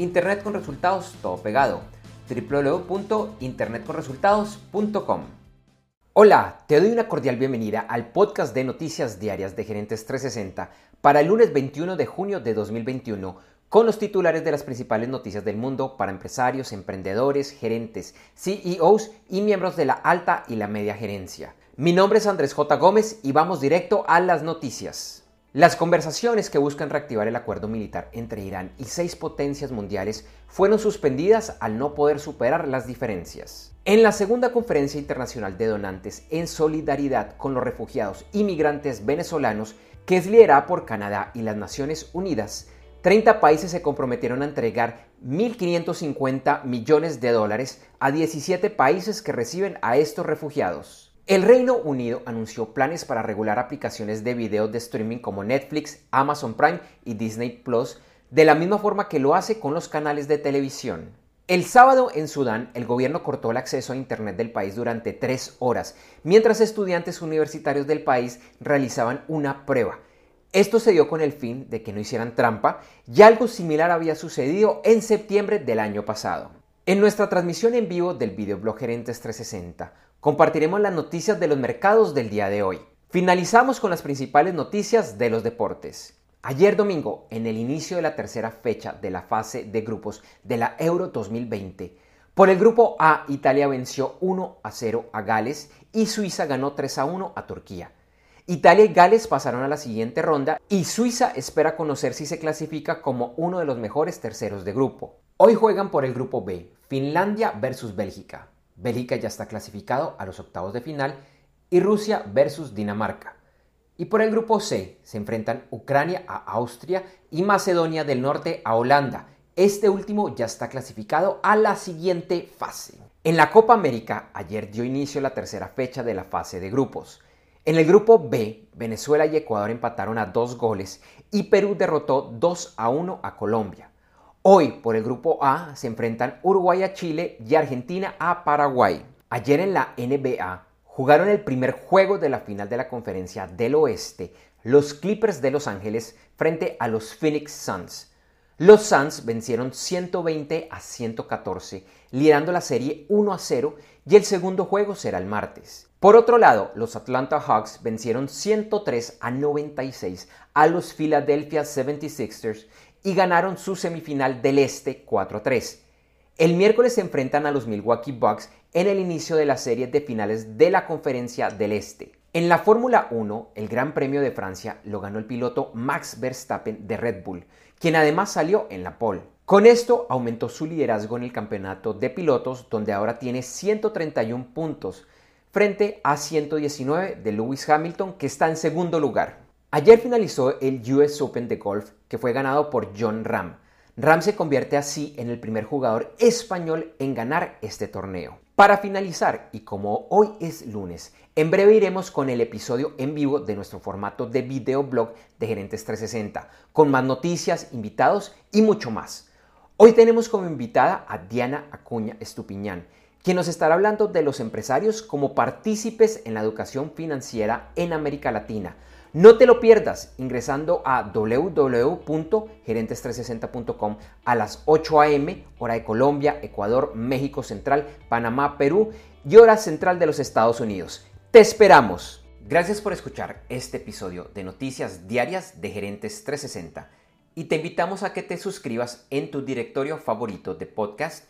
Internet con resultados, todo pegado www.internetconresultados.com. Hola, te doy una cordial bienvenida al podcast de noticias diarias de Gerentes 360 para el lunes 21 de junio de 2021 con los titulares de las principales noticias del mundo para empresarios, emprendedores, gerentes, CEOs y miembros de la alta y la media gerencia. Mi nombre es Andrés J. Gómez y vamos directo a las noticias. Las conversaciones que buscan reactivar el acuerdo militar entre Irán y seis potencias mundiales fueron suspendidas al no poder superar las diferencias. En la segunda conferencia internacional de donantes en solidaridad con los refugiados y migrantes venezolanos, que es liderada por Canadá y las Naciones Unidas, 30 países se comprometieron a entregar 1.550 millones de dólares a 17 países que reciben a estos refugiados. El Reino Unido anunció planes para regular aplicaciones de video de streaming como Netflix, Amazon Prime y Disney Plus, de la misma forma que lo hace con los canales de televisión. El sábado en Sudán, el gobierno cortó el acceso a Internet del país durante tres horas, mientras estudiantes universitarios del país realizaban una prueba. Esto se dio con el fin de que no hicieran trampa, y algo similar había sucedido en septiembre del año pasado. En nuestra transmisión en vivo del videoblog Gerentes 360, compartiremos las noticias de los mercados del día de hoy. Finalizamos con las principales noticias de los deportes. Ayer domingo, en el inicio de la tercera fecha de la fase de grupos de la Euro 2020, por el grupo A, Italia venció 1 a 0 a Gales y Suiza ganó 3 a 1 a Turquía. Italia y Gales pasaron a la siguiente ronda y Suiza espera conocer si se clasifica como uno de los mejores terceros de grupo. Hoy juegan por el grupo B, Finlandia versus Bélgica. Bélgica ya está clasificado a los octavos de final y Rusia versus Dinamarca. Y por el grupo C se enfrentan Ucrania a Austria y Macedonia del Norte a Holanda. Este último ya está clasificado a la siguiente fase. En la Copa América, ayer dio inicio la tercera fecha de la fase de grupos. En el grupo B, Venezuela y Ecuador empataron a dos goles y Perú derrotó 2 a 1 a Colombia. Hoy por el grupo A se enfrentan Uruguay a Chile y Argentina a Paraguay. Ayer en la NBA jugaron el primer juego de la final de la conferencia del oeste los Clippers de Los Ángeles frente a los Phoenix Suns. Los Suns vencieron 120 a 114, liderando la serie 1 a 0 y el segundo juego será el martes. Por otro lado, los Atlanta Hawks vencieron 103 a 96 a los Philadelphia 76ers y ganaron su semifinal del Este 4-3. El miércoles se enfrentan a los Milwaukee Bucks en el inicio de la serie de finales de la Conferencia del Este. En la Fórmula 1, el Gran Premio de Francia lo ganó el piloto Max Verstappen de Red Bull, quien además salió en la pole. Con esto aumentó su liderazgo en el campeonato de pilotos, donde ahora tiene 131 puntos, frente a 119 de Lewis Hamilton, que está en segundo lugar. Ayer finalizó el US Open de golf que fue ganado por John Ram. Ram se convierte así en el primer jugador español en ganar este torneo. Para finalizar, y como hoy es lunes, en breve iremos con el episodio en vivo de nuestro formato de videoblog de Gerentes 360, con más noticias, invitados y mucho más. Hoy tenemos como invitada a Diana Acuña Estupiñán, quien nos estará hablando de los empresarios como partícipes en la educación financiera en América Latina no te lo pierdas ingresando a www.gerentes360.com a las 8 a.m. hora de Colombia, Ecuador, México Central, Panamá, Perú y hora central de los Estados Unidos. Te esperamos. Gracias por escuchar este episodio de Noticias Diarias de Gerentes 360 y te invitamos a que te suscribas en tu directorio favorito de podcast